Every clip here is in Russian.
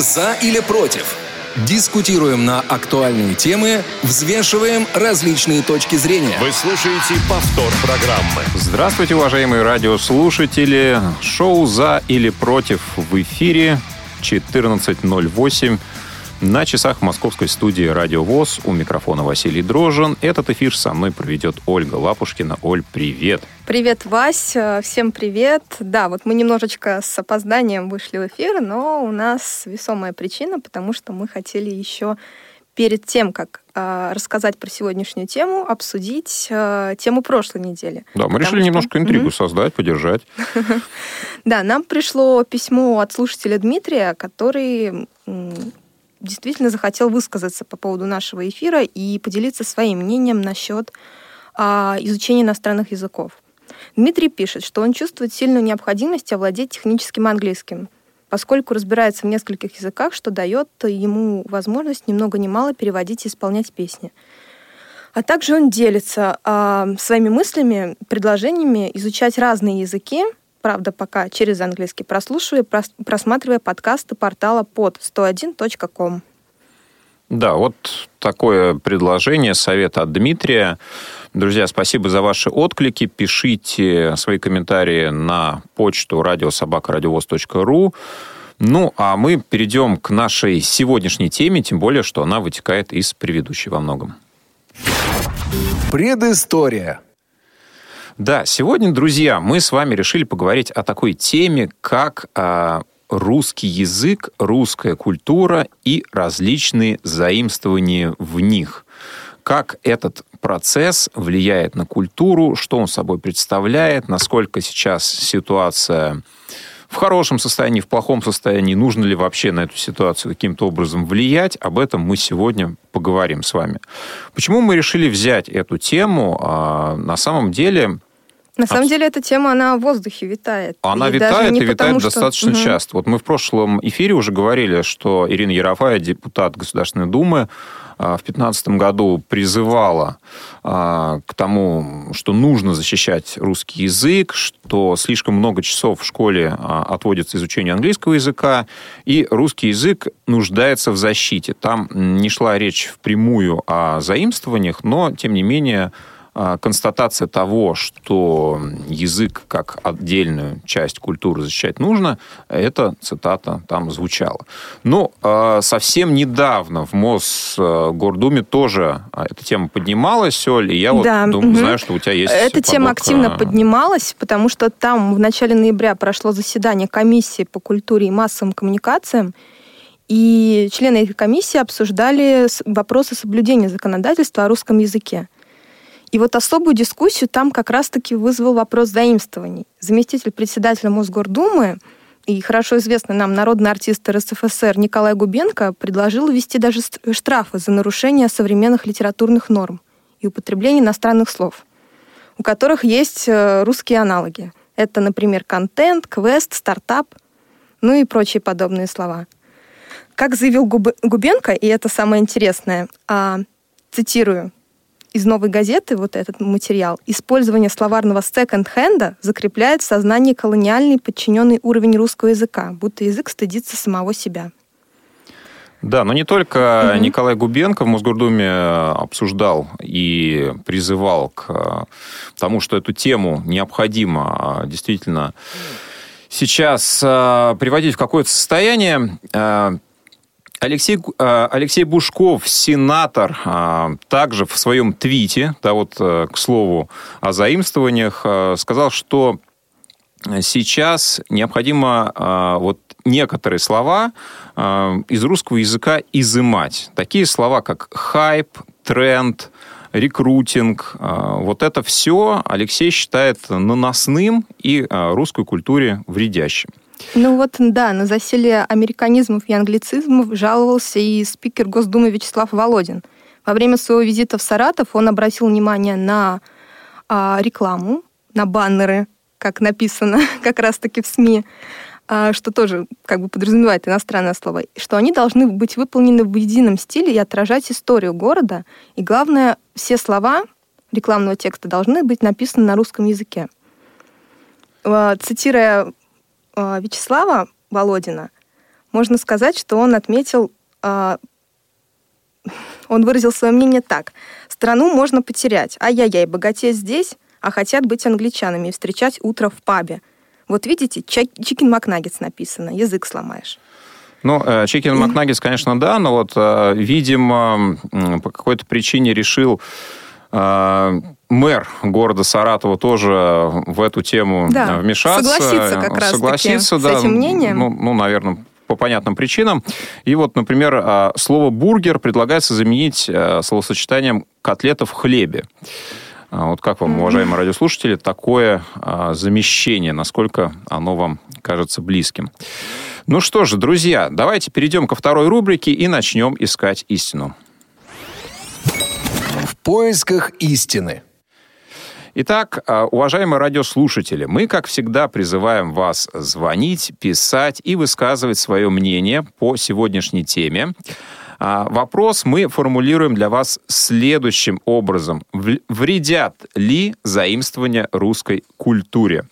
За или против? Дискутируем на актуальные темы, взвешиваем различные точки зрения. Вы слушаете повтор программы. Здравствуйте, уважаемые радиослушатели. Шоу «За или против» в эфире 14.08 на часах московской студии «Радио ВОЗ» у микрофона Василий Дрожин. Этот эфир со мной проведет Ольга Лапушкина. Оль, привет! Привет, Вась! Всем привет! Да, вот мы немножечко с опозданием вышли в эфир, но у нас весомая причина, потому что мы хотели еще перед тем, как э, рассказать про сегодняшнюю тему, обсудить э, тему прошлой недели. Да, мы решили что... немножко интригу mm-hmm. создать, поддержать. Да, нам пришло письмо от слушателя Дмитрия, который действительно захотел высказаться по поводу нашего эфира и поделиться своим мнением насчет а, изучения иностранных языков. Дмитрий пишет, что он чувствует сильную необходимость овладеть техническим английским, поскольку разбирается в нескольких языках, что дает ему возможность ни много ни мало переводить и исполнять песни. А также он делится а, своими мыслями, предложениями изучать разные языки, правда, пока через английский, прослушивая, просматривая подкасты портала под 101.com. Да, вот такое предложение, совет от Дмитрия. Друзья, спасибо за ваши отклики. Пишите свои комментарии на почту радиособакарадиовоз.ру. Ну, а мы перейдем к нашей сегодняшней теме, тем более, что она вытекает из предыдущей во многом. Предыстория. Да, сегодня, друзья, мы с вами решили поговорить о такой теме, как а, русский язык, русская культура и различные заимствования в них. Как этот процесс влияет на культуру, что он собой представляет, насколько сейчас ситуация в хорошем состоянии, в плохом состоянии, нужно ли вообще на эту ситуацию каким-то образом влиять, об этом мы сегодня поговорим с вами. Почему мы решили взять эту тему? А, на самом деле на самом деле эта тема, она в воздухе витает. Она и витает и витает что... достаточно угу. часто. Вот мы в прошлом эфире уже говорили, что Ирина Ярофая, депутат Государственной Думы, а, в 2015 году призывала а, к тому, что нужно защищать русский язык, что слишком много часов в школе а, отводится изучению английского языка, и русский язык нуждается в защите. Там не шла речь впрямую о заимствованиях, но, тем не менее, констатация того, что язык как отдельную часть культуры защищать нужно, эта цитата там звучала. Но а, совсем недавно в Мосгордуме тоже а, эта тема поднималась, Оль, и я вот да, думаю, угу. знаю, что у тебя есть... Эта подборка... тема активно поднималась, потому что там в начале ноября прошло заседание комиссии по культуре и массовым коммуникациям, и члены этой комиссии обсуждали вопросы соблюдения законодательства о русском языке. И вот особую дискуссию там как раз-таки вызвал вопрос заимствований. Заместитель председателя Мосгордумы и хорошо известный нам народный артист РСФСР Николай Губенко предложил ввести даже штрафы за нарушение современных литературных норм и употребление иностранных слов, у которых есть э, русские аналоги. Это, например, контент, квест, стартап, ну и прочие подобные слова. Как заявил Губенко, и это самое интересное, а, цитирую, из новой газеты вот этот материал, использование словарного секонд-хенда закрепляет в сознании колониальный подчиненный уровень русского языка, будто язык стыдится самого себя. Да, но не только угу. Николай Губенко в Мосгордуме э, обсуждал и призывал к э, тому, что эту тему необходимо э, действительно сейчас приводить в какое-то состояние. Алексей, э, Алексей Бушков, сенатор, э, также в своем твите, да, вот, э, к слову о заимствованиях, сказал, что сейчас необходимо вот некоторые слова из русского языка изымать. Такие слова, как хайп, тренд, рекрутинг. Вот это все Алексей считает наносным и русской культуре вредящим. Ну вот, да, на засилие американизмов и англицизмов жаловался и спикер Госдумы Вячеслав Володин. Во время своего визита в Саратов он обратил внимание на а, рекламу, на баннеры, как написано как раз-таки в СМИ, а, что тоже как бы подразумевает иностранное слово, что они должны быть выполнены в едином стиле и отражать историю города. И главное, все слова рекламного текста должны быть написаны на русском языке. А, цитируя Э, Вячеслава Володина, можно сказать, что он отметил, э, он выразил свое мнение так. Страну можно потерять. Ай-яй-яй, богатея здесь, а хотят быть англичанами и встречать утро в пабе. Вот видите, chicken McNuggets написано, язык сломаешь. Ну, chicken McNuggets, конечно, да, но вот, э, видимо, по какой-то причине решил э, мэр города Саратова тоже в эту тему да, вмешаться. Согласиться как раз согласиться, да, с этим мнением. Ну, ну, наверное, по понятным причинам. И вот, например, а, слово «бургер» предлагается заменить э, словосочетанием «котлета в хлебе». А вот как вам, уважаемые радиослушатели, такое а, замещение, насколько оно вам кажется близким? Ну что же, друзья, давайте перейдем ко второй рубрике и начнем искать истину. В поисках истины. Итак, а, уважаемые радиослушатели, мы, как всегда, призываем вас звонить, писать и высказывать свое мнение по сегодняшней теме. А, вопрос мы формулируем для вас следующим образом. Вредят ли заимствования русской культуре?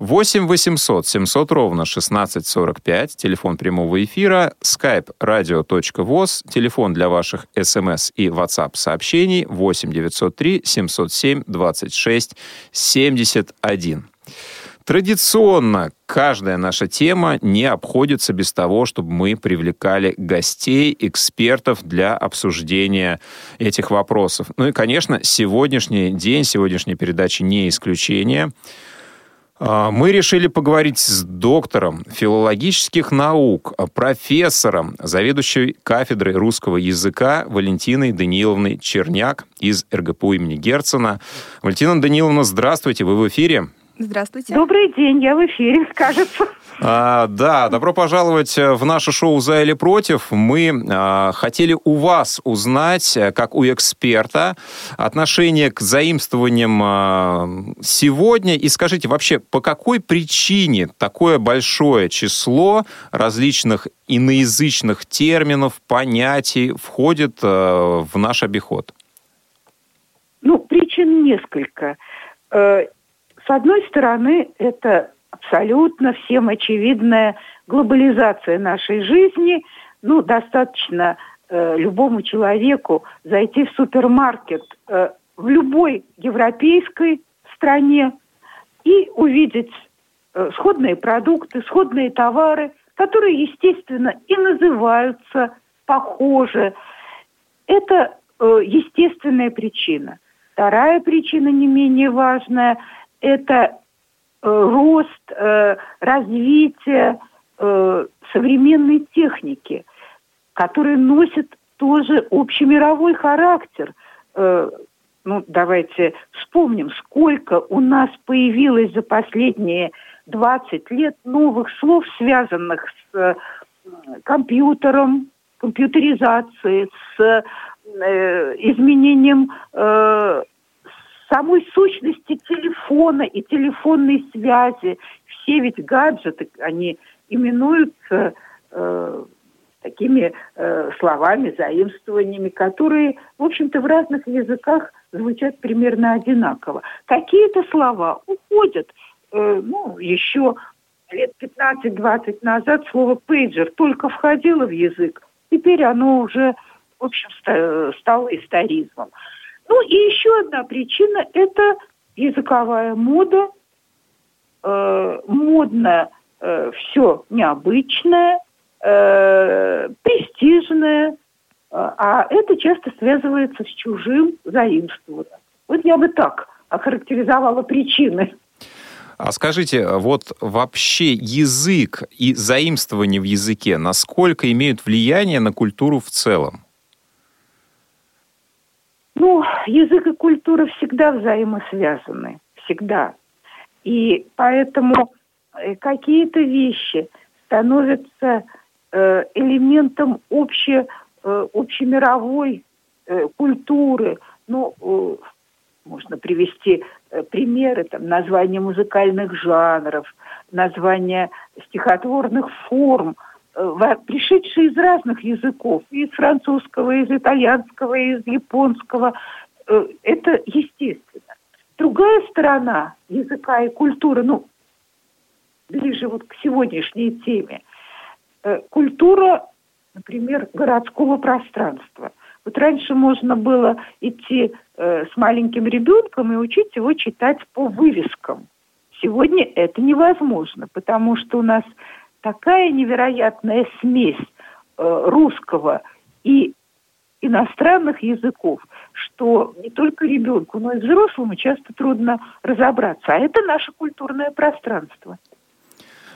8 800 700 ровно 1645, телефон прямого эфира, skype radio.voz, телефон для ваших смс и WhatsApp сообщений 8 903 707 26 71. Традиционно каждая наша тема не обходится без того, чтобы мы привлекали гостей, экспертов для обсуждения этих вопросов. Ну и, конечно, сегодняшний день, сегодняшняя передача не исключение. А, мы решили поговорить с доктором филологических наук, профессором, заведующей кафедрой русского языка Валентиной Даниловной Черняк из РГПУ имени Герцена. Валентина Даниловна, здравствуйте, вы в эфире. Здравствуйте. Добрый день, я в эфире, скажется. А, да, добро пожаловать в наше шоу «За или против». Мы а, хотели у вас узнать, как у эксперта, отношение к заимствованиям а, сегодня. И скажите, вообще, по какой причине такое большое число различных иноязычных терминов, понятий входит а, в наш обиход? Ну, причин несколько э, с одной стороны, это абсолютно всем очевидная глобализация нашей жизни. Ну, достаточно э, любому человеку зайти в супермаркет э, в любой европейской стране и увидеть э, сходные продукты, сходные товары, которые, естественно, и называются похоже. Это э, естественная причина. Вторая причина, не менее важная – это э, рост, э, развитие э, современной техники, который носит тоже общемировой характер. Ну, давайте вспомним, сколько у нас появилось за последние 20 лет новых слов, связанных с компьютером, компьютеризацией, с изменением самой сущности телефона и телефонной связи. Все ведь гаджеты, они именуются э, такими э, словами, заимствованиями, которые, в общем-то, в разных языках звучат примерно одинаково. Какие-то слова уходят. Э, ну, еще лет 15-20 назад слово «пейджер» только входило в язык. Теперь оно уже, в общем, стало историзмом. Ну и еще одна причина – это языковая мода, э, модно э, все необычное, э, престижное, э, а это часто связывается с чужим заимствованием. Вот я бы так охарактеризовала причины. А скажите, вот вообще язык и заимствование в языке, насколько имеют влияние на культуру в целом? Ну, язык и культура всегда взаимосвязаны, всегда. И поэтому э, какие-то вещи становятся э, элементом обще, э, общемировой культуры. Ну, можно привести примеры, там, названия музыкальных жанров, названия стихотворных форм – Э, пришедшие из разных языков, из французского, из итальянского, из японского. Э, это естественно. Другая сторона языка и культуры, ну, ближе вот к сегодняшней теме, э, культура, например, городского пространства. Вот раньше можно было идти э, с маленьким ребенком и учить его читать по вывескам. Сегодня это невозможно, потому что у нас такая невероятная смесь э, русского и иностранных языков, что не только ребенку, но и взрослому часто трудно разобраться. А это наше культурное пространство.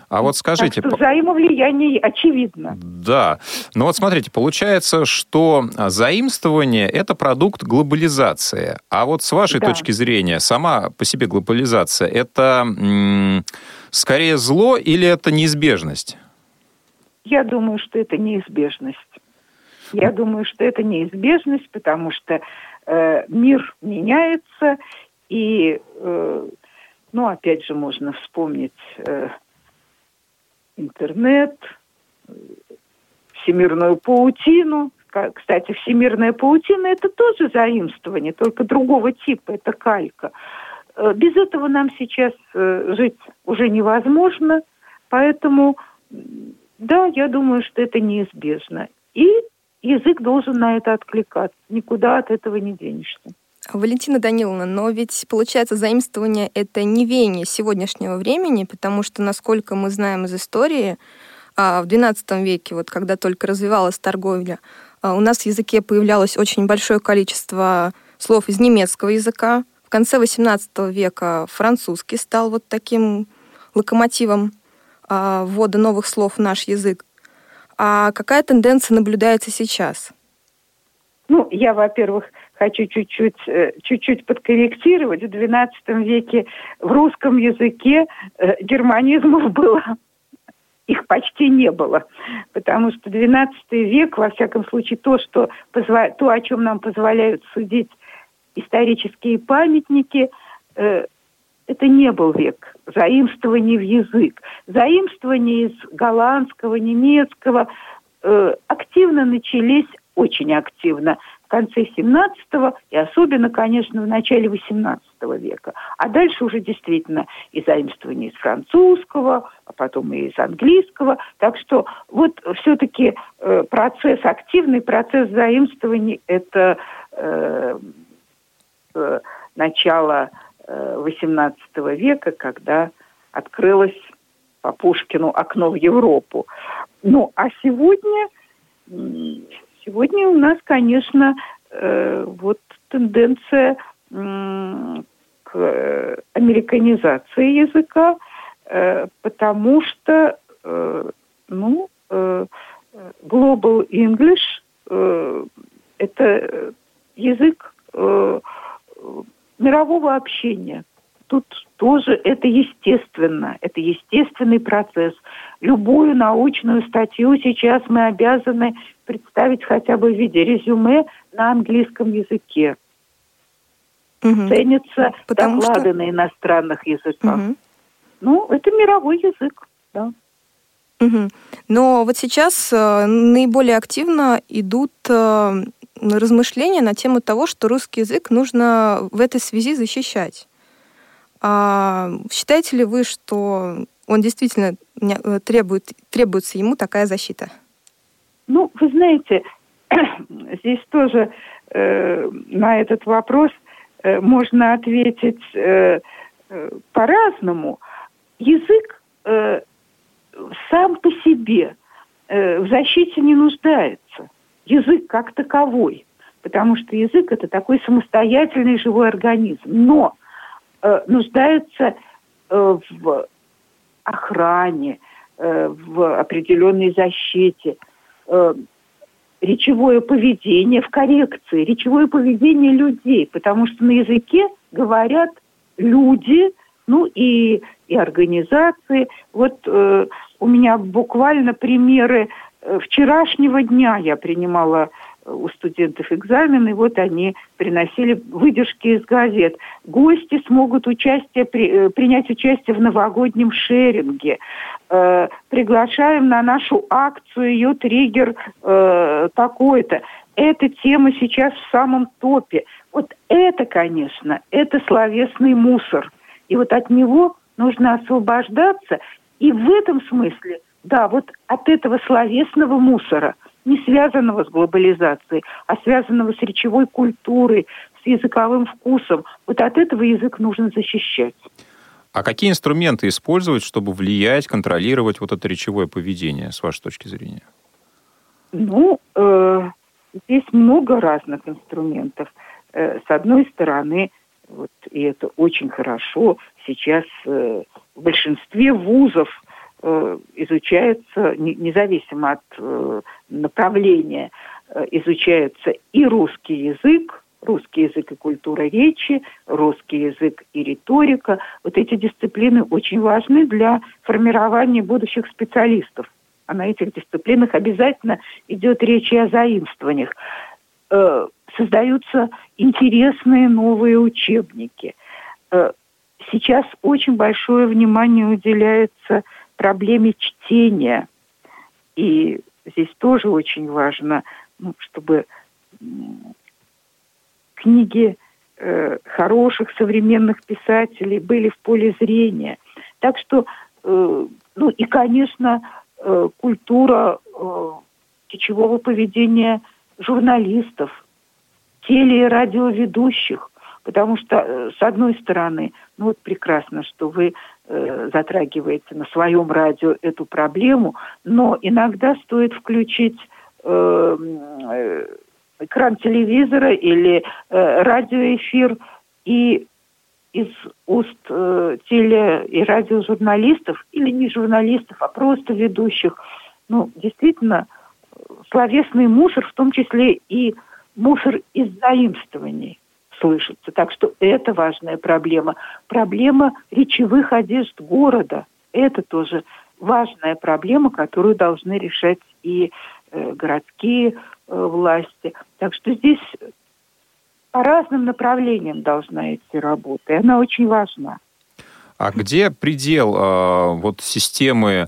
А вот скажите... Так что взаимовлияние очевидно. Да. Но ну вот смотрите, получается, что заимствование – это продукт глобализации. А вот с вашей да. точки зрения, сама по себе глобализация – это скорее зло или это неизбежность? Я думаю, что это неизбежность. Я думаю, что это неизбежность, потому что э, мир меняется, и, э, ну, опять же, можно вспомнить э, интернет, всемирную паутину. Кстати, всемирная паутина – это тоже заимствование, только другого типа, это калька. Без этого нам сейчас э, жить уже невозможно, поэтому, да, я думаю, что это неизбежно. И язык должен на это откликаться, никуда от этого не денешься. Валентина Даниловна, но ведь получается заимствование это не веяние сегодняшнего времени, потому что, насколько мы знаем из истории, а, в XII веке, вот когда только развивалась торговля, а, у нас в языке появлялось очень большое количество слов из немецкого языка. В конце XVIII века французский стал вот таким локомотивом а, ввода новых слов в наш язык. А какая тенденция наблюдается сейчас? Ну, я, во-первых, хочу чуть-чуть, э, чуть-чуть подкорректировать. В XII веке в русском языке э, германизмов было их почти не было, потому что XII век, во всяком случае, то, что то, о чем нам позволяют судить исторические памятники, э, это не был век заимствований в язык. Заимствования из голландского, немецкого э, активно начались, очень активно, в конце 17 и особенно, конечно, в начале 18 века. А дальше уже действительно и заимствование из французского, а потом и из английского. Так что вот все-таки э, процесс, активный процесс заимствований – это э, э, начало XVIII э, века, когда открылось по Пушкину окно в Европу. Ну, а сегодня Сегодня у нас, конечно, э, вот тенденция к американизации языка, потому что, ну, Global English это язык мирового общения – тут тоже это естественно, это естественный процесс. Любую научную статью сейчас мы обязаны представить хотя бы в виде резюме на английском языке. Угу. Ценятся Потому доклады что... на иностранных языках. Угу. Ну, это мировой язык, да. Угу. Но вот сейчас э, наиболее активно идут э, размышления на тему того, что русский язык нужно в этой связи защищать. А считаете ли вы, что он действительно э, требует, требуется ему такая защита? Ну, вы знаете, здесь тоже э, на этот вопрос э, можно ответить э, по-разному. Язык э, сам по себе э, в защите не нуждается. Язык как таковой. Потому что язык это такой самостоятельный живой организм. Но э, нуждаются э, в охране, в определенной защите, речевое поведение, в коррекции, речевое поведение людей, потому что на языке говорят люди, ну и, и организации. Вот э, у меня буквально примеры э, вчерашнего дня я принимала у студентов экзамены, вот они приносили выдержки из газет. Гости смогут участие, при, э, принять участие в новогоднем шеринге. Э, приглашаем на нашу акцию, ее триггер э, такой-то. Эта тема сейчас в самом топе. Вот это, конечно, это словесный мусор. И вот от него нужно освобождаться. И в этом смысле да, вот от этого словесного мусора, не связанного с глобализацией, а связанного с речевой культурой, с языковым вкусом, вот от этого язык нужно защищать. А какие инструменты использовать, чтобы влиять, контролировать вот это речевое поведение, с вашей точки зрения? Ну, э, здесь много разных инструментов. Э, с одной стороны, вот, и это очень хорошо, сейчас э, в большинстве вузов э, изучается, не, независимо от э, направления, э, изучается и русский язык, русский язык и культура речи, русский язык и риторика. Вот эти дисциплины очень важны для формирования будущих специалистов. А на этих дисциплинах обязательно идет речь и о заимствованиях. Создаются интересные новые учебники. Сейчас очень большое внимание уделяется проблеме чтения. И здесь тоже очень важно, ну, чтобы книги э, хороших современных писателей были в поле зрения. Так что, э, ну и, конечно, э, культура э, речевого поведения журналистов, теле- и радиоведущих, потому что, э, с одной стороны, ну вот прекрасно, что вы э, затрагиваете на своем радио эту проблему, но иногда стоит включить э, э, экран телевизора или э, радиоэфир и из уст э, теле- и радиожурналистов, или не журналистов, а просто ведущих, ну, действительно, словесный мусор, в том числе и мусор из заимствований слышится. Так что это важная проблема. Проблема речевых одежд города. Это тоже важная проблема, которую должны решать и э, городские Э, власти. Так что здесь по разным направлениям должна идти работа, и она очень важна. А где предел э, вот системы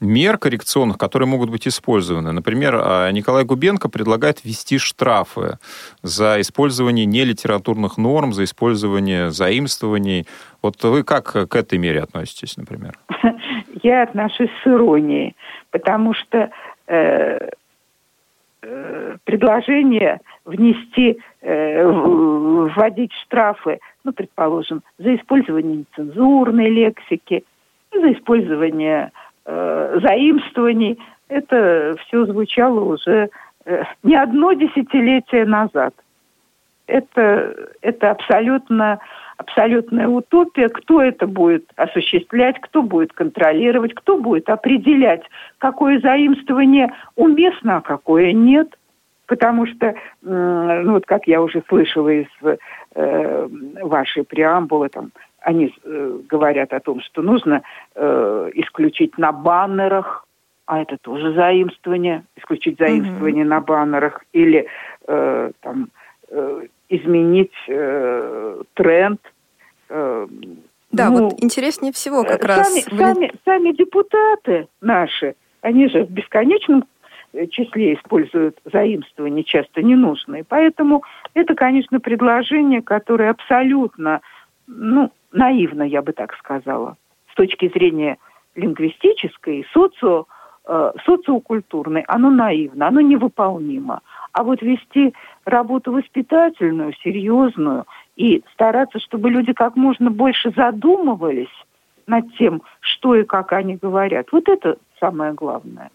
мер коррекционных, которые могут быть использованы? Например, э, Николай Губенко предлагает ввести штрафы за использование нелитературных норм, за использование заимствований. Вот вы как к этой мере относитесь, например? Я отношусь с иронией, потому что э, Э, предложение внести, э, вводить штрафы, ну, предположим, за использование нецензурной лексики, за использование заимствований, это все звучало уже э, не одно десятилетие назад. Это, это абсолютно абсолютная утопия. Кто это будет осуществлять, кто будет контролировать, кто будет определять, какое заимствование уместно, а какое нет. Потому что, ну вот как я уже слышала из э, вашей преамбулы, там, они э, говорят о том, что нужно э, исключить на баннерах, а это тоже заимствование, исключить заимствование mm-hmm. на баннерах, или э, там э, изменить э, тренд. Э, да, ну, вот интереснее всего как сами, раз... Сами, сами депутаты наши, они же в бесконечном числе используют заимствования часто ненужные. Поэтому это, конечно, предложение, которое абсолютно, ну, наивно, я бы так сказала, с точки зрения лингвистической, социо, э, социокультурной, оно наивно, оно невыполнимо. А вот вести работу воспитательную, серьезную, и стараться, чтобы люди как можно больше задумывались над тем, что и как они говорят. Вот это самое главное.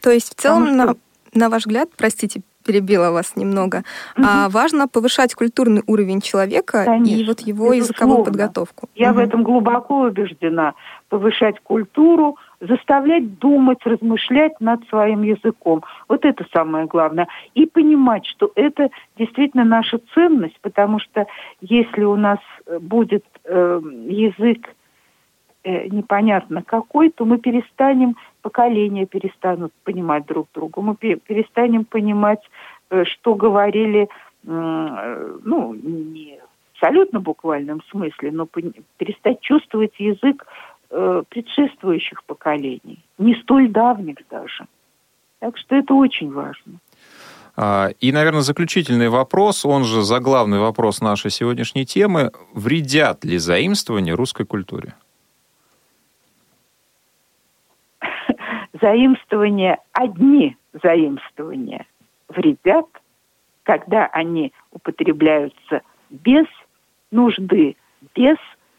То есть в целом, что... на, на ваш взгляд, простите, перебила вас немного, угу. а важно повышать культурный уровень человека Конечно, и вот его безусловно. языковую подготовку. Я угу. в этом глубоко убеждена. Повышать культуру, заставлять думать, размышлять над своим языком. Вот это самое главное. И понимать, что это действительно наша ценность, потому что если у нас э, будет э, язык э, непонятно какой, то мы перестанем, поколения перестанут понимать друг друга, мы перестанем понимать, э, что говорили, э, ну, не в абсолютно буквальном смысле, но перестать чувствовать язык э, предшествующих поколений, не столь давних даже. Так что это очень важно. А, и, наверное, заключительный вопрос, он же заглавный вопрос нашей сегодняшней темы. Вредят ли заимствования русской культуре? Заимствования, одни заимствования вредят, когда они употребляются без нужды, без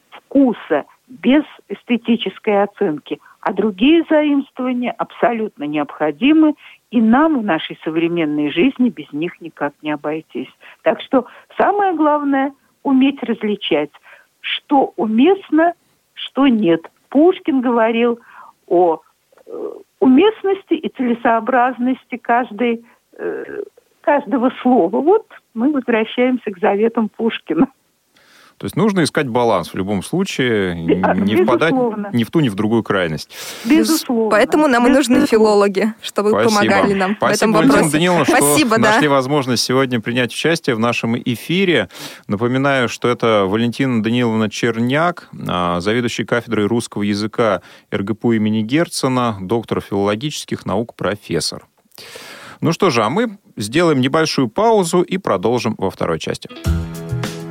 вкуса, без эстетической оценки. А другие заимствования абсолютно необходимы, и нам в нашей современной жизни без них никак не обойтись. Так что самое главное – уметь различать, что уместно, что нет. Пушкин говорил о э, уместности и целесообразности каждой, э, каждого слова. Вот мы возвращаемся к заветам Пушкина. То есть нужно искать баланс в любом случае, не впадать ни в ту, ни в другую крайность. Безусловно. Поэтому нам и нужны филологи, чтобы Спасибо. помогали нам Спасибо, в этом вопросе. Валентина Даниловна, что Спасибо, да. нашли возможность сегодня принять участие в нашем эфире. Напоминаю, что это Валентина Даниловна Черняк, а, заведующий кафедрой русского языка РГПУ имени Герцена, доктор филологических наук, профессор. Ну что же, а мы сделаем небольшую паузу и продолжим во второй части.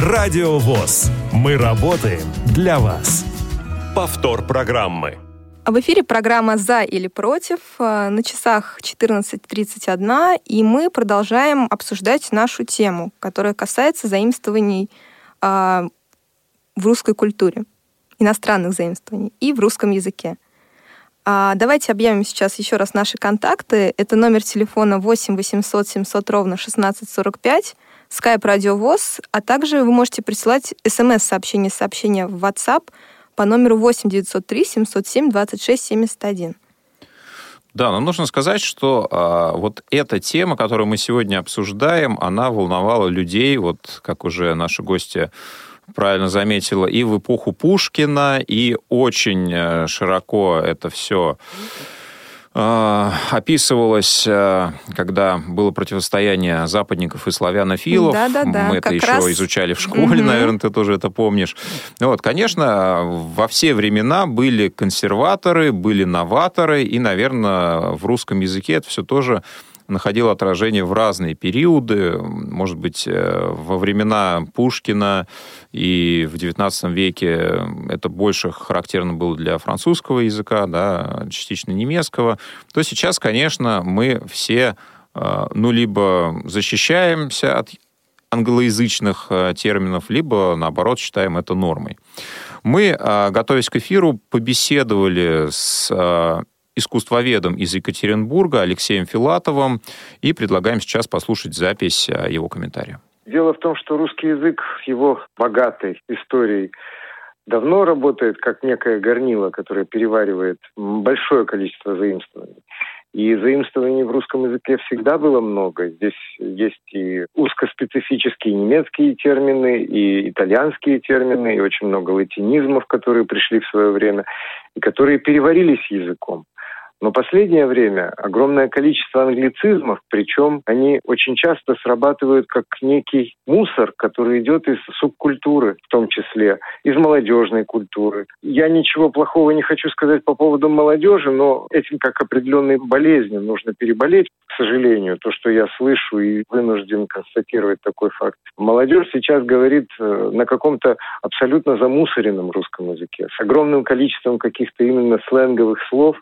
Радио ВОЗ. Мы работаем для вас. Повтор программы. В эфире программа «За или против». Э, на часах 14.31, и мы продолжаем обсуждать нашу тему, которая касается заимствований э, в русской культуре, иностранных заимствований и в русском языке. А давайте объявим сейчас еще раз наши контакты. Это номер телефона 8 800 700 ровно 1645, skype радиовоз, а также вы можете присылать смс-сообщение, сообщение в WhatsApp по номеру 8 903 707 26 71. Да, но нужно сказать, что а, вот эта тема, которую мы сегодня обсуждаем, она волновала людей, вот как уже наши гости правильно заметила, и в эпоху Пушкина, и очень э, широко это все Э, описывалось, э, когда было противостояние западников и славянофилов. Да, да, да. Мы это еще раз... изучали в школе, угу. наверное, ты тоже это помнишь. Вот, конечно, во все времена были консерваторы, были новаторы, и, наверное, в русском языке это все тоже находил отражение в разные периоды. Может быть, э, во времена Пушкина и в XIX веке это больше характерно было для французского языка, да, частично немецкого. То сейчас, конечно, мы все э, ну, либо защищаемся от англоязычных э, терминов, либо, наоборот, считаем это нормой. Мы, готовясь к эфиру, побеседовали с искусствоведом из Екатеринбурга Алексеем Филатовым и предлагаем сейчас послушать запись а, его комментария. Дело в том, что русский язык с его богатой историей давно работает как некое горнило, которое переваривает большое количество заимствований. И заимствований в русском языке всегда было много. Здесь есть и узкоспецифические немецкие термины, и итальянские термины, и очень много латинизмов, которые пришли в свое время, и которые переварились языком. Но последнее время огромное количество англицизмов, причем они очень часто срабатывают как некий мусор, который идет из субкультуры, в том числе, из молодежной культуры. Я ничего плохого не хочу сказать по поводу молодежи, но этим как определенной болезнью нужно переболеть, к сожалению, то, что я слышу и вынужден констатировать такой факт. Молодежь сейчас говорит э, на каком-то абсолютно замусоренном русском языке, с огромным количеством каких-то именно сленговых слов,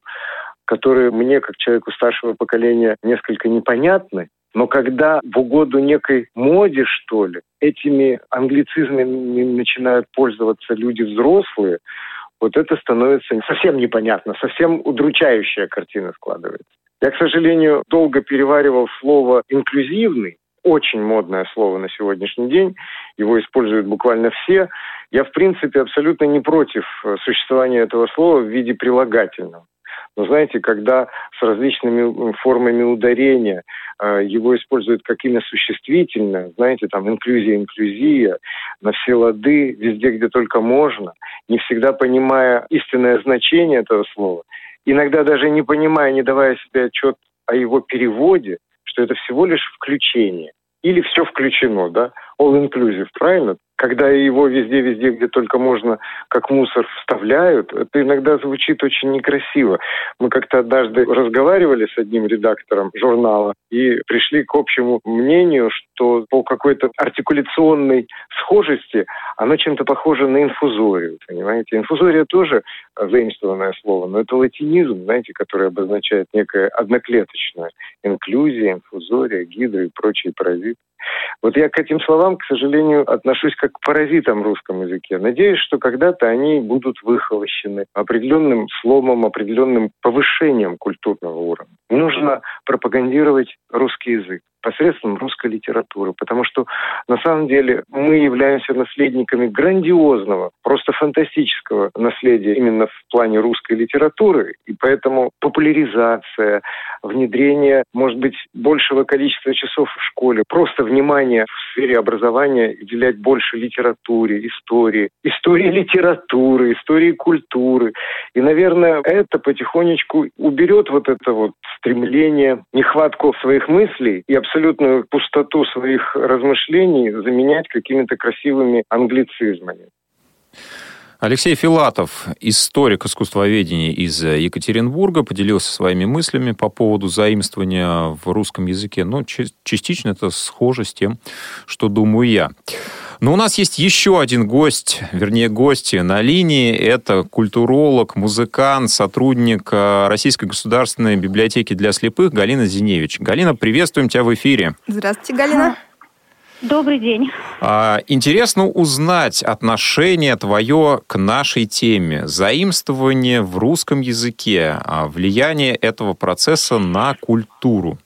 которые мне, как человеку старшего поколения, несколько непонятны. Но когда в угоду некой моде, что ли, этими англицизмами начинают пользоваться люди взрослые, вот это становится совсем непонятно, совсем удручающая картина складывается. Я, к сожалению, долго переваривал слово «инклюзивный», очень модное слово на сегодняшний день, его используют буквально все. Я, в принципе, абсолютно не против существования этого слова в виде прилагательного. Но знаете, когда с различными формами ударения э, его используют как имя существительное, знаете, там инклюзия, инклюзия, на все лады, везде, где только можно, не всегда понимая истинное значение этого слова, иногда даже не понимая, не давая себе отчет о его переводе, что это всего лишь включение. Или все включено, да? All inclusive, правильно? Когда его везде-везде, где только можно, как мусор вставляют, это иногда звучит очень некрасиво. Мы как-то однажды разговаривали с одним редактором журнала и пришли к общему мнению, что по какой-то артикуляционной схожести оно чем-то похоже на инфузорию, понимаете? Инфузория тоже заимствованное слово, но это латинизм, знаете, который обозначает некое одноклеточное. Инклюзия, инфузория, гидро и прочие паразиты. Вот я к этим словам, к сожалению, отношусь как к паразитам в русском языке. Надеюсь, что когда-то они будут выхолощены определенным сломом, определенным повышением культурного уровня. Нужно пропагандировать русский язык посредством русской литературы, потому что на самом деле мы являемся наследниками грандиозного, просто фантастического наследия именно в плане русской литературы, и поэтому популяризация, внедрение, может быть, большего количества часов в школе, просто внимание в сфере образования уделять больше литературе, истории, истории литературы, истории культуры. И, наверное, это потихонечку уберет вот это вот стремление, нехватку своих мыслей и абсолютную пустоту своих размышлений заменять какими-то красивыми англицизмами. Алексей Филатов, историк искусствоведения из Екатеринбурга, поделился своими мыслями по поводу заимствования в русском языке. Но ну, частично это схоже с тем, что думаю я. Но у нас есть еще один гость, вернее, гости на линии. Это культуролог, музыкант, сотрудник э, Российской государственной библиотеки для слепых Галина Зиневич. Галина, приветствуем тебя в эфире. Здравствуйте, Галина. Добрый день. А, интересно узнать отношение твое к нашей теме. Заимствование в русском языке, а влияние этого процесса на культуру.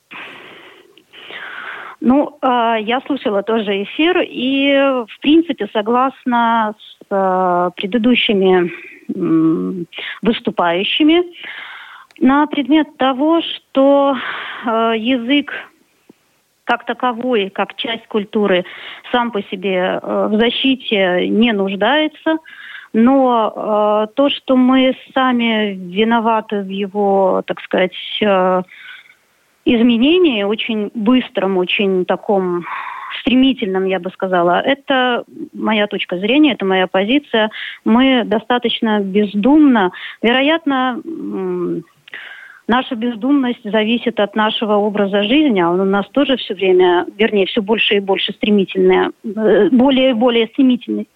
Ну, а, я слушала тоже эфир и, в принципе, согласна с а, предыдущими выступающими на предмет того, что язык как таковой, как часть культуры, сам по себе в защите не нуждается. Но э, то, что мы сами виноваты в его, так сказать, э, изменении, очень быстром, очень таком стремительном, я бы сказала, это моя точка зрения, это моя позиция. Мы достаточно бездумно, вероятно, Наша бездумность зависит от нашего образа жизни, а он у нас тоже все время, вернее, все больше и больше стремительный, э, более и более стремительный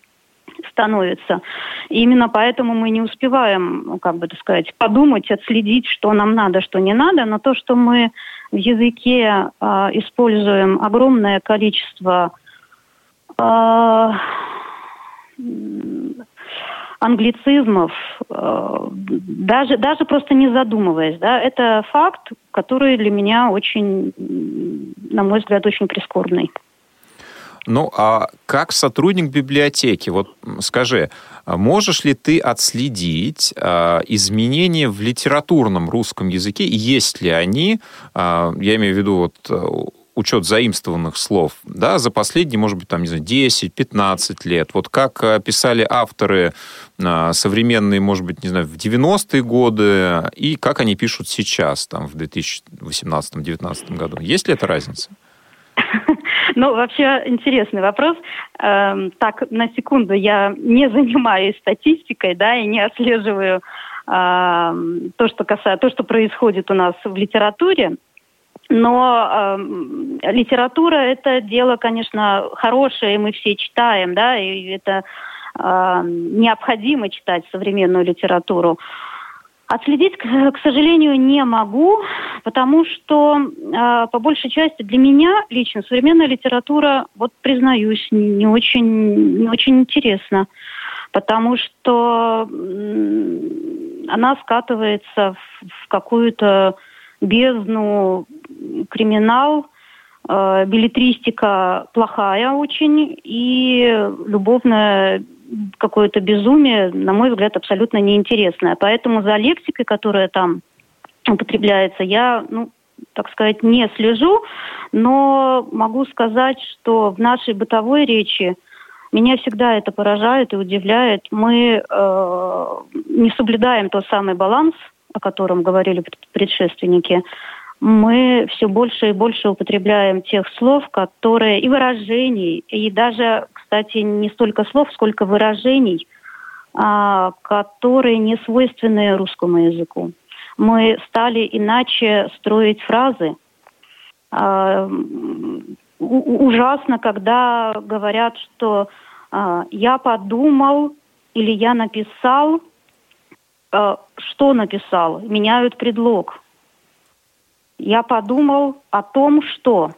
становится. И именно поэтому мы не успеваем, ну, как бы так сказать, подумать, отследить, что нам надо, что не надо. Но то, что мы в языке э, используем огромное количество э, англицизмов, э, даже, даже просто не задумываясь. Да, это факт, который для меня очень, на мой взгляд, очень прискорбный. Ну, а как сотрудник библиотеки, вот скажи, можешь ли ты отследить а, изменения в литературном русском языке? Есть ли они, а, я имею в виду вот учет заимствованных слов, да, за последние, может быть, там, не знаю, 10-15 лет. Вот как э, писали авторы э, современные, может быть, не знаю, в 90-е годы, и как они пишут сейчас, там, в 2018-2019 году. Есть ли эта разница? Ну, вообще интересный вопрос. Эм, так, на секунду, я не занимаюсь статистикой, да, и не отслеживаю эм, то, что касается, то, что происходит у нас в литературе. Но э, литература это дело, конечно, хорошее, мы все читаем, да, и это э, необходимо читать современную литературу. Отследить, к сожалению, не могу, потому что э, по большей части для меня лично современная литература, вот признаюсь, не очень, не очень интересна, потому что она скатывается в, какую-то бездну криминал, э, билетристика плохая очень, и любовное какое-то безумие, на мой взгляд, абсолютно неинтересное. Поэтому за лексикой, которая там употребляется, я, ну, так сказать, не слежу, но могу сказать, что в нашей бытовой речи меня всегда это поражает и удивляет. Мы э, не соблюдаем тот самый баланс – о котором говорили предшественники, мы все больше и больше употребляем тех слов, которые и выражений, и даже, кстати, не столько слов, сколько выражений, а, которые не свойственны русскому языку. Мы стали иначе строить фразы. А, ужасно, когда говорят, что а, я подумал или я написал, что написал, меняют предлог я подумал о том, что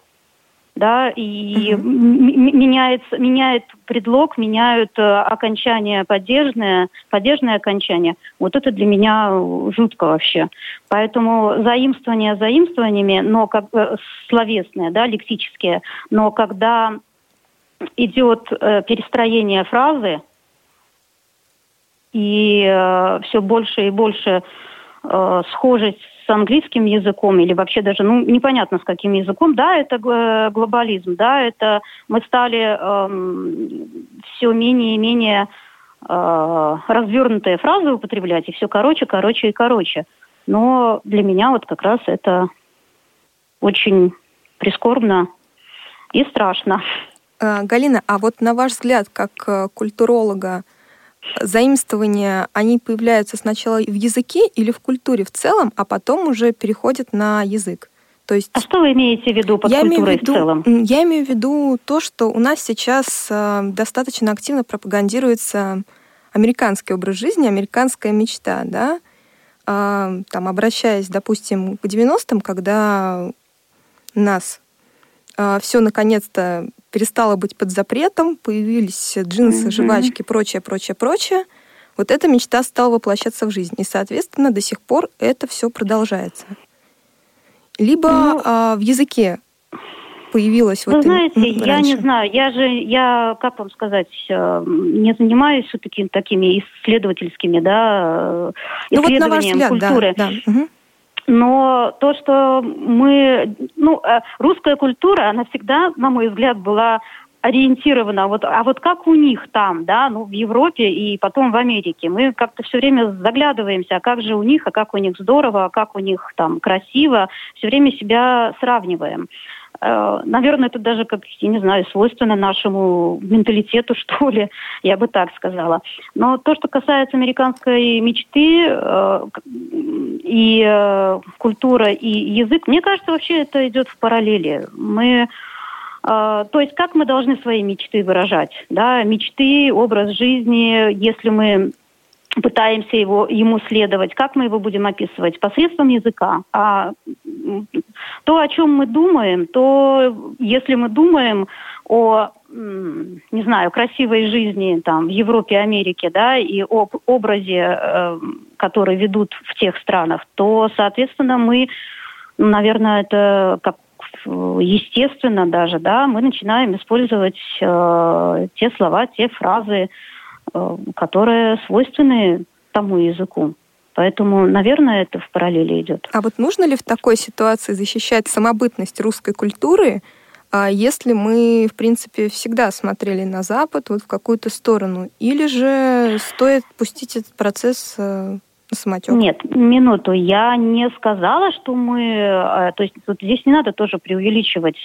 да, и угу. меняется, меняет предлог, меняют э, окончание падежное, падежное окончание. Вот это для меня жутко вообще. Поэтому заимствование заимствованиями, но как э, словесные, да, лексические, но когда идет э, перестроение фразы и э, все больше и больше э, схожесть с английским языком или вообще даже, ну, непонятно с каким языком. Да, это глобализм, да, это мы стали э, все менее и менее э, развернутые фразы употреблять, и все короче, короче и короче. Но для меня вот как раз это очень прискорбно и страшно. Э, Галина, а вот на ваш взгляд, как э, культуролога, заимствования, они появляются сначала в языке или в культуре в целом, а потом уже переходят на язык. То есть, а что вы имеете в виду под я культурой в, виду, в целом? Я имею в виду то, что у нас сейчас э, достаточно активно пропагандируется американский образ жизни, американская мечта, да, э, там, обращаясь, допустим, к 90-м, когда нас э, все наконец-то перестала быть под запретом, появились джинсы, mm-hmm. жвачки, прочее, прочее, прочее. Вот эта мечта стала воплощаться в жизнь. И, соответственно, до сих пор это все продолжается. Либо ну, а, в языке появилась Вы вот знаете, им, я не знаю, я же, я, как вам сказать, э, не занимаюсь все-таки такими исследовательскими, да, исследованием ну, вот на ваш взгляд, культуры. Да, да. Угу. Но то, что мы, ну, э, русская культура, она всегда, на мой взгляд, была ориентирована, вот, а вот как у них там, да, ну, в Европе и потом в Америке. Мы как-то все время заглядываемся, а как же у них, а как у них здорово, а как у них там красиво, все время себя сравниваем. Э, наверное, это даже, как, я не знаю, свойственно нашему менталитету, что ли, я бы так сказала. Но то, что касается американской мечты э, и э, культура, и язык, мне кажется, вообще это идет в параллели. Мы то есть как мы должны свои мечты выражать? Да? Мечты, образ жизни, если мы пытаемся его, ему следовать, как мы его будем описывать? Посредством языка. А то, о чем мы думаем, то если мы думаем о, не знаю, красивой жизни там в Европе, Америке, да, и об образе, э, который ведут в тех странах, то, соответственно, мы, наверное, это как естественно даже, да, мы начинаем использовать э, те слова, те фразы, которые свойственны тому языку. Поэтому, наверное, это в параллели идет. А вот нужно ли в такой ситуации защищать самобытность русской культуры, а если мы, в принципе, всегда смотрели на Запад, вот в какую-то сторону? Или же стоит пустить этот процесс э, самотек? Нет, минуту. Я не сказала, что мы... Э, то есть вот здесь не надо тоже преувеличивать.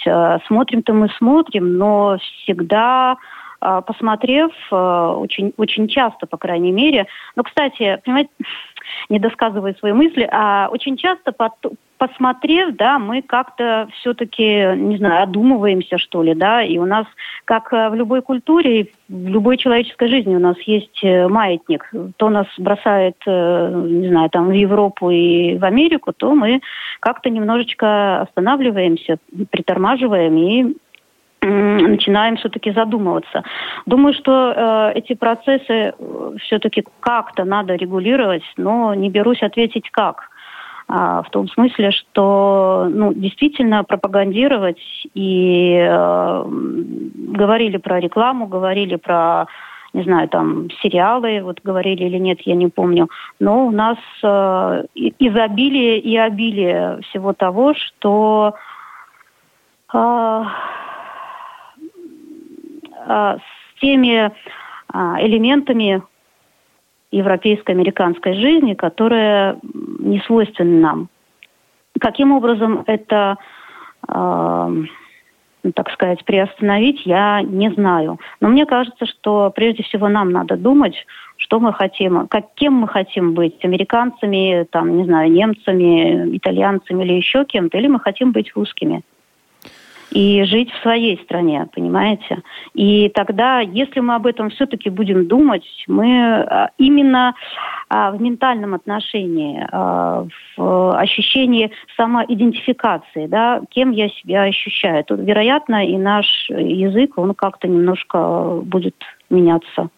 Смотрим-то мы смотрим, но всегда посмотрев а, очень, очень часто, по крайней мере. Но, кстати, понимаете, не досказывая свои мысли, а очень часто под, посмотрев, да, мы как-то все-таки, не знаю, одумываемся, что ли, да, и у нас, как в любой культуре, в любой человеческой жизни у нас есть э, маятник. То нас бросает, э, не знаю, там в Европу и в Америку, то мы как-то немножечко останавливаемся, притормаживаем и начинаем все-таки задумываться. Думаю, что э, эти процессы э, все-таки как-то надо регулировать, но не берусь ответить как. А, в том смысле, что ну, действительно пропагандировать и э, говорили про рекламу, говорили про не знаю, там, сериалы, вот говорили или нет, я не помню. Но у нас э, изобилие и обилие всего того, что э, с теми э, элементами европейско-американской жизни, которая не свойственна нам. Каким образом это, э, так сказать, приостановить, я не знаю. Но мне кажется, что прежде всего нам надо думать, что мы хотим, как, кем мы хотим быть, американцами, там, не знаю, немцами, итальянцами или еще кем-то, или мы хотим быть русскими и жить в своей стране, понимаете? И тогда, если мы об этом все-таки будем думать, мы а, именно а, в ментальном отношении, а, в ощущении самоидентификации, да, кем я себя ощущаю, то, вероятно, и наш язык, он как-то немножко будет меняться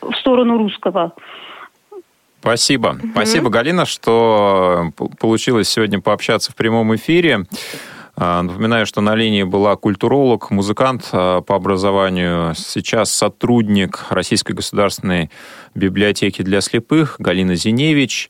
в сторону русского. Спасибо. Угу. Спасибо, Галина, что получилось сегодня пообщаться в прямом эфире. А, напоминаю, что на линии была культуролог, музыкант а, по образованию, сейчас сотрудник Российской государственной библиотеки для слепых Галина Зиневич.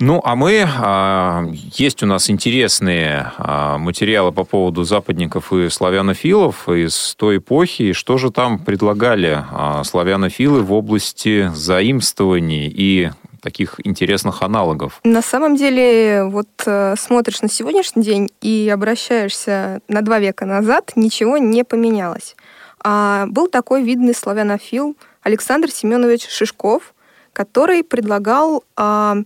Ну, а мы, а, есть у нас интересные материалы по поводу западников и славянофилов из той эпохи. Что же там предлагали славянофилы в области заимствований и таких интересных аналогов. На самом деле, вот э, смотришь на сегодняшний день и обращаешься на два века назад, ничего не поменялось. А был такой видный славянофил Александр Семенович Шишков, который предлагал а,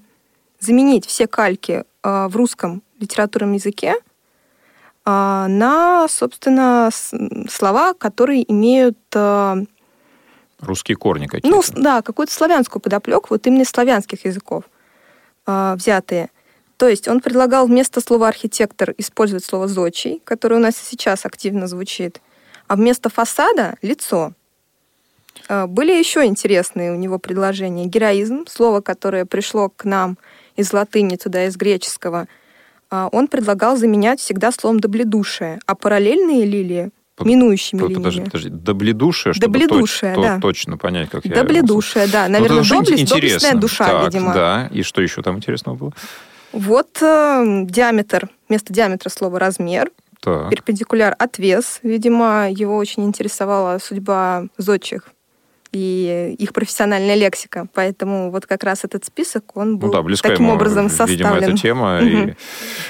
заменить все кальки а, в русском литературном языке а, на, собственно, слова, которые имеют а, Русские корни какие-то. Ну, да, какую-то славянскую подоплеку, вот именно славянских языков э, взятые. То есть он предлагал вместо слова архитектор использовать слово зодчий, которое у нас сейчас активно звучит, а вместо фасада лицо. Э, были еще интересные у него предложения. Героизм, слово, которое пришло к нам из латыни, туда из греческого, э, он предлагал заменять всегда словом добледушие, а параллельные лилии минующими подожди, линиями. Подожди, подожди. Добледушие, чтобы Добледушие, точ, да. то, точно понять, как Добледушие, я... да. Ну, Наверное, ну, доблесть, доблестная душа, так, видимо. Да, и что еще там интересного было? Вот э, диаметр, вместо диаметра слова размер, так. перпендикуляр отвес. Видимо, его очень интересовала судьба зодчих и их профессиональная лексика. Поэтому вот как раз этот список, он был ну да, таким ему, образом составлен. Видимо, эта тема. И...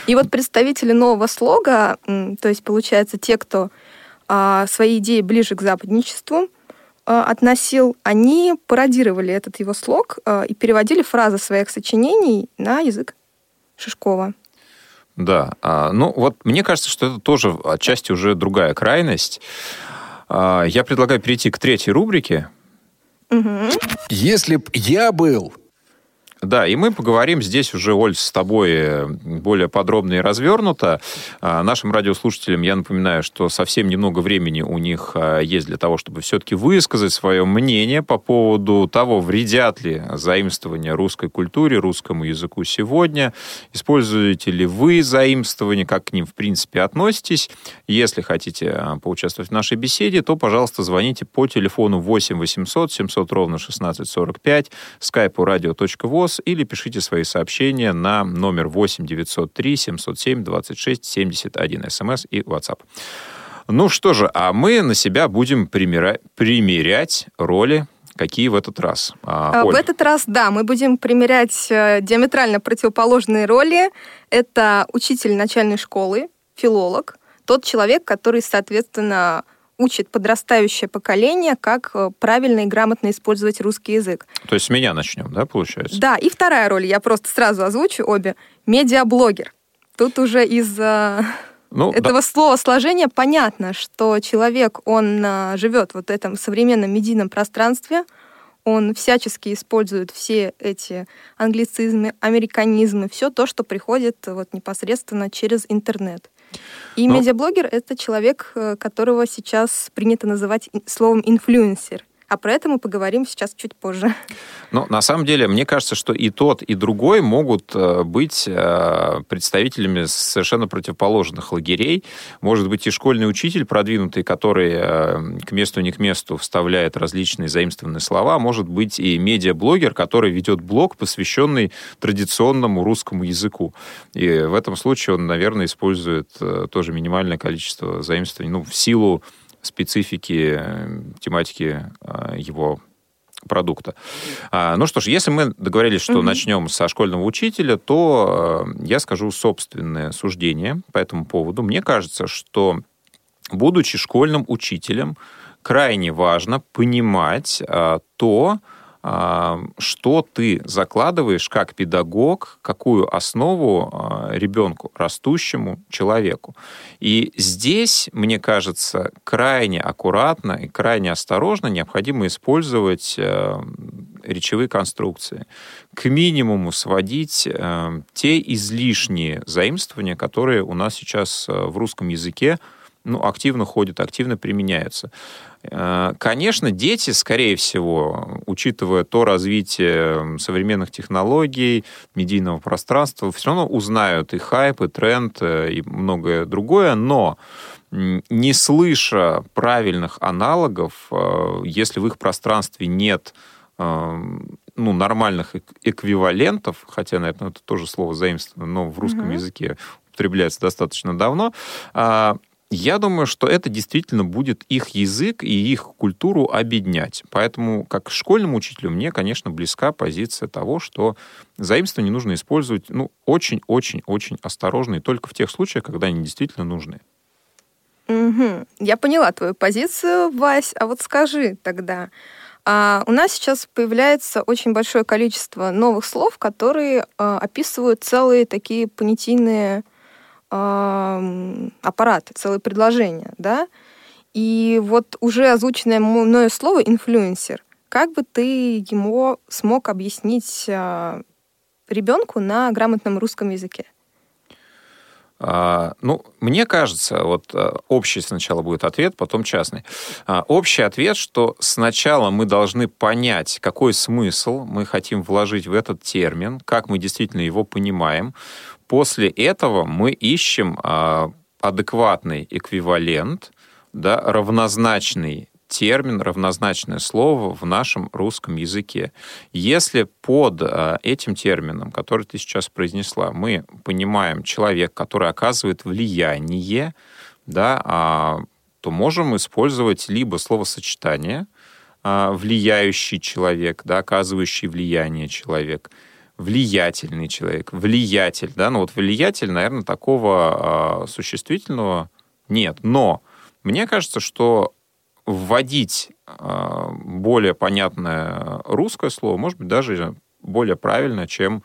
и вот представители нового слога, то есть, получается, те, кто свои идеи ближе к западничеству а, относил, они пародировали этот его слог а, и переводили фразы своих сочинений на язык Шишкова. Да, ну вот мне кажется, что это тоже отчасти уже другая крайность. Я предлагаю перейти к третьей рубрике. Угу. Если б я был да, и мы поговорим здесь уже, Оль, с тобой э, более подробно и развернуто. А, нашим радиослушателям я напоминаю, что совсем немного времени у них а, есть для того, чтобы все-таки высказать свое мнение по поводу того, вредят ли заимствования русской культуре, русскому языку сегодня, используете ли вы заимствования, как к ним, в принципе, относитесь. Если хотите а, поучаствовать в нашей беседе, то, пожалуйста, звоните по телефону 8 800 700 ровно 1645, skype radio.voz, вопрос или пишите свои сообщения на номер 8 903 707 26 71 смс и WhatsApp. Ну что же, а мы на себя будем примера... примерять роли Какие в этот раз? А, в этот раз, да, мы будем примерять э, диаметрально противоположные роли. Это учитель начальной школы, филолог, тот человек, который, соответственно, учит подрастающее поколение, как э, правильно и грамотно использовать русский язык. То есть с меня начнем, да, получается? Да, и вторая роль, я просто сразу озвучу обе. Медиаблогер. Тут уже из э, ну, этого да. слова сложения понятно, что человек, он э, живет вот в этом современном медийном пространстве, он всячески использует все эти англицизмы, американизмы, все то, что приходит вот непосредственно через интернет. И Но... Медиаблогер — это человек, э, которого сейчас принято называть словом «инфлюенсер». А про это мы поговорим сейчас чуть позже. Ну, на самом деле, мне кажется, что и тот, и другой могут э, быть э, представителями совершенно противоположных лагерей. Может быть, и школьный учитель продвинутый, который э, к месту не к месту вставляет различные заимствованные слова. Может быть, и медиаблогер, который ведет блог, посвященный традиционному русскому языку. И в этом случае он, наверное, использует тоже минимальное количество заимствований, ну, в силу специфики тематики его продукта. А, ну что ж, если мы договорились, что угу. начнем со школьного учителя, то э, я скажу собственное суждение по этому поводу. Мне кажется, что будучи школьным учителем, крайне важно понимать э, то, что ты закладываешь как педагог, какую основу а, ребенку, растущему человеку. И здесь, мне кажется, крайне аккуратно и крайне осторожно необходимо использовать э, речевые конструкции. К минимуму сводить э, те излишние заимствования, которые у нас сейчас э, в русском языке ну, активно ходят, активно применяются. Э, конечно, дети, скорее всего, учитывая то развитие современных технологий, медийного пространства, все равно узнают и хайп, и тренд, э, и многое другое, но не слыша правильных аналогов, э, если в их пространстве нет ну, нормальных эквивалентов, хотя, наверное, это тоже слово заимствовано, но в русском mm-hmm. языке употребляется достаточно давно, а, я думаю, что это действительно будет их язык и их культуру объединять. Поэтому, как школьному учителю, мне, конечно, близка позиция того, что заимствование нужно использовать ну, очень-очень-очень осторожно и только в тех случаях, когда они действительно нужны. Угу. Я поняла твою позицию, Вась. А вот скажи тогда, а у нас сейчас появляется очень большое количество новых слов, которые а, описывают целые такие понятийные аппарат, целое предложение, да, и вот уже озвученное мною слово «инфлюенсер», как бы ты ему смог объяснить а, ребенку на грамотном русском языке? А, ну, мне кажется, вот а, общий сначала будет ответ, потом частный. Общий ответ, что сначала мы должны понять, какой смысл мы хотим вложить в этот термин, как мы действительно его понимаем. После этого мы ищем а, адекватный эквивалент, да, равнозначный термин, равнозначное слово в нашем русском языке. Если под а, этим термином, который ты сейчас произнесла, мы понимаем человек, который оказывает влияние, да, а, то можем использовать либо словосочетание влияющий человек, да, оказывающий влияние человек, влиятельный человек, влиятель, да, ну вот влиятель, наверное, такого э, существительного нет. Но мне кажется, что вводить э, более понятное русское слово, может быть, даже более правильно, чем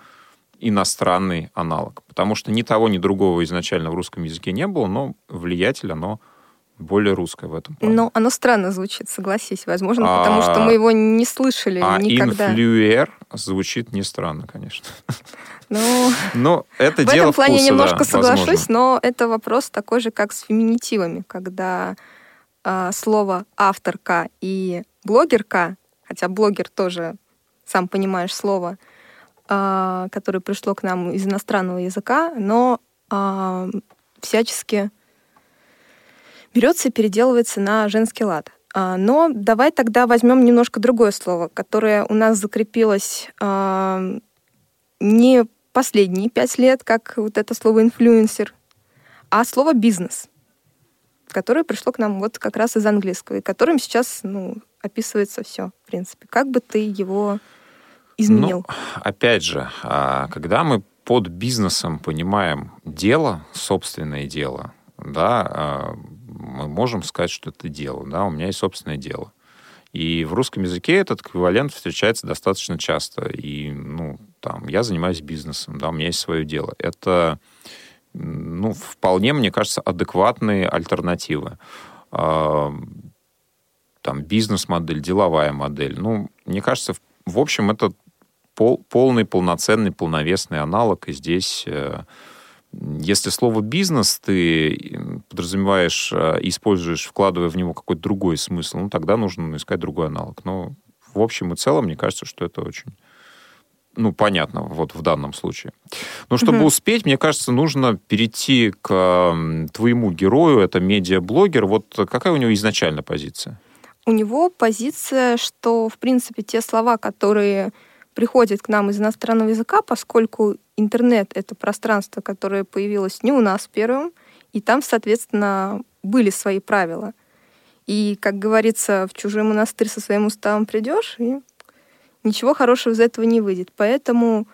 иностранный аналог. Потому что ни того, ни другого изначально в русском языке не было, но влиятель, оно более русское в этом плане. Ну, оно странно звучит, согласись. Возможно, а, потому что мы его не слышали а никогда. А инфлюер звучит не странно, конечно. Ну, но это в дело этом плане вкуса, немножко да, соглашусь, возможно. но это вопрос такой же, как с феминитивами, когда э, слово авторка и блогерка, хотя блогер тоже, сам понимаешь, слово, э, которое пришло к нам из иностранного языка, но э, всячески берется и переделывается на женский лад. А, но давай тогда возьмем немножко другое слово, которое у нас закрепилось а, не последние пять лет, как вот это слово инфлюенсер, а слово бизнес, которое пришло к нам вот как раз из английского, и которым сейчас ну, описывается все, в принципе. Как бы ты его изменил? Ну, опять же, а, когда мы под бизнесом понимаем дело, собственное дело, да, мы можем сказать, что это дело. Да? У меня есть собственное дело. И в русском языке этот эквивалент встречается достаточно часто. И, ну, там, я занимаюсь бизнесом, да, у меня есть свое дело. Это, ну, вполне, мне кажется, адекватные альтернативы. А, там, бизнес-модель, деловая модель. Ну, мне кажется, в общем, это пол, полный, полноценный, полновесный аналог. И здесь э, если слово «бизнес» ты подразумеваешь э, и используешь, вкладывая в него какой-то другой смысл, ну, тогда нужно искать другой аналог. Но в общем и целом, мне кажется, что это очень ну, понятно, вот в данном случае. Но чтобы угу. успеть, мне кажется, нужно перейти к твоему герою, это медиаблогер. Вот какая у него изначально позиция? У него позиция, что, в принципе, те слова, которые приходят к нам из иностранного языка, поскольку интернет — это пространство, которое появилось не у нас первым, и там, соответственно, были свои правила. И, как говорится, в чужой монастырь со своим уставом придешь, и ничего хорошего из этого не выйдет. Поэтому,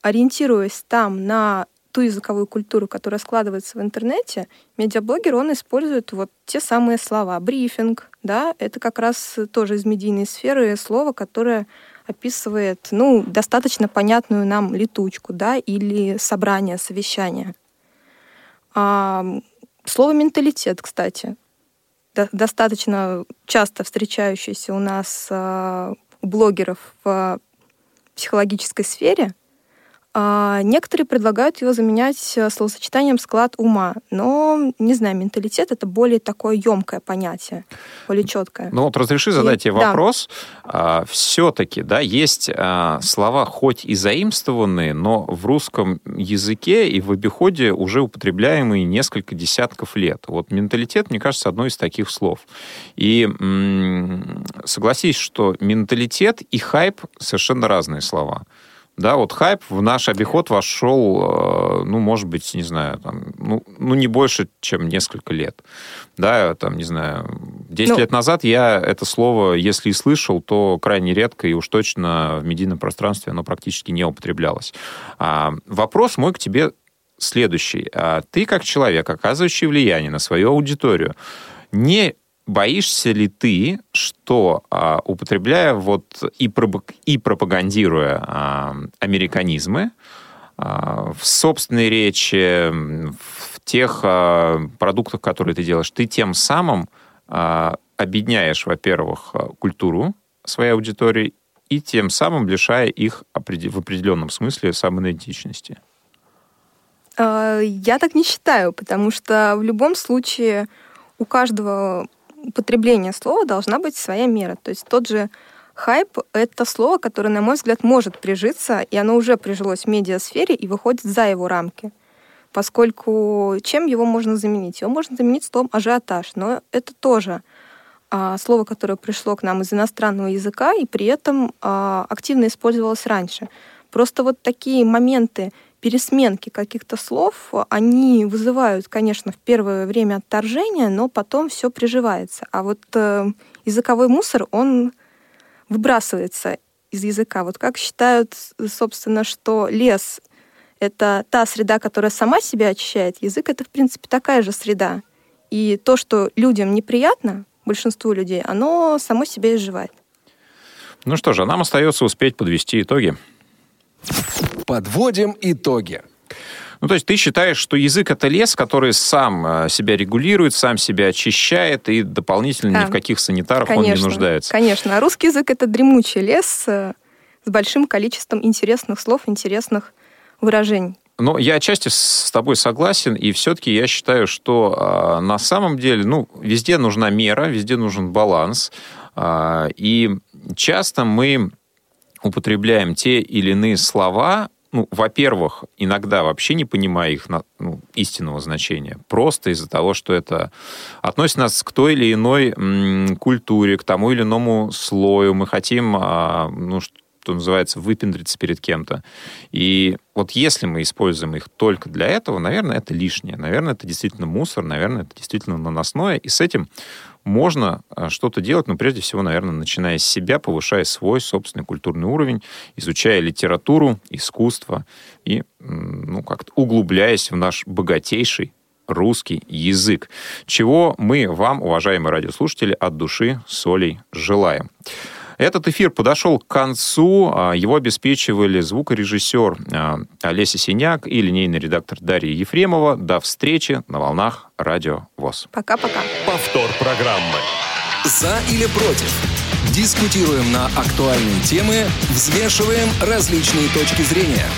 ориентируясь там на ту языковую культуру, которая складывается в интернете, медиаблогер, он использует вот те самые слова. Брифинг, да, это как раз тоже из медийной сферы слово, которое описывает, ну, достаточно понятную нам летучку, да, или собрание, совещание. А, слово «менталитет», кстати, до, достаточно часто встречающееся у нас а, у блогеров в психологической сфере – а некоторые предлагают его заменять э, словосочетанием склад ума, но, не знаю, менталитет — это более такое емкое понятие, более четкое. Ну вот разреши задать и, тебе вопрос. Да. А, все-таки, да, есть а, слова хоть и заимствованные, но в русском языке и в обиходе уже употребляемые несколько десятков лет. Вот менталитет, мне кажется, одно из таких слов. И м- согласись, что менталитет и хайп совершенно разные слова. Да, вот хайп в наш обиход вошел, э, ну, может быть, не знаю, там, ну, ну, не больше, чем несколько лет. Да, там, не знаю, 10 ну, лет назад я это слово, если и слышал, то крайне редко, и уж точно в медийном пространстве оно практически не употреблялось. А, вопрос мой к тебе следующий. А ты, как человек, оказывающий влияние на свою аудиторию, не боишься ли ты, что а, употребляя вот и, пропаг... и пропагандируя а, американизмы а, в собственной речи, в тех продуктах, которые ты делаешь, ты тем самым а, объединяешь, во-первых, культуру своей аудитории и тем самым лишая их в определенном смысле самоидентичности? Я так не считаю, потому что в любом случае у каждого употребления слова должна быть своя мера. То есть тот же хайп — это слово, которое, на мой взгляд, может прижиться, и оно уже прижилось в медиасфере и выходит за его рамки. Поскольку чем его можно заменить? Его можно заменить словом ажиотаж, но это тоже а, слово, которое пришло к нам из иностранного языка и при этом а, активно использовалось раньше. Просто вот такие моменты пересменки каких-то слов, они вызывают, конечно, в первое время отторжение, но потом все приживается. А вот э, языковой мусор, он выбрасывается из языка. Вот как считают, собственно, что лес — это та среда, которая сама себя очищает, язык — это, в принципе, такая же среда. И то, что людям неприятно, большинству людей, оно само себя изживает. Ну что же, нам остается успеть подвести итоги. Подводим итоги. Ну, то есть ты считаешь, что язык это лес, который сам э, себя регулирует, сам себя очищает и дополнительно да. ни в каких санитарах конечно, он не нуждается? Конечно. А русский язык это дремучий лес э, с большим количеством интересных слов, интересных выражений. Но я отчасти с тобой согласен, и все-таки я считаю, что э, на самом деле, ну, везде нужна мера, везде нужен баланс, э, и часто мы употребляем те или иные слова, ну, во-первых, иногда вообще не понимая их ну, истинного значения, просто из-за того, что это относит нас к той или иной культуре, к тому или иному слою. Мы хотим, а, ну, что называется, выпендриться перед кем-то. И вот если мы используем их только для этого, наверное, это лишнее. Наверное, это действительно мусор, наверное, это действительно наносное. И с этим можно а, что-то делать, но прежде всего, наверное, начиная с себя, повышая свой собственный культурный уровень, изучая литературу, искусство и, ну, как-то углубляясь в наш богатейший русский язык, чего мы вам, уважаемые радиослушатели, от души солей желаем. Этот эфир подошел к концу. А, его обеспечивали звукорежиссер а, Олеся Синяк и линейный редактор Дарья Ефремова. До встречи на волнах Радио ВОЗ. Пока-пока. Повтор программы. За или против? Дискутируем на актуальные темы, взвешиваем различные точки зрения –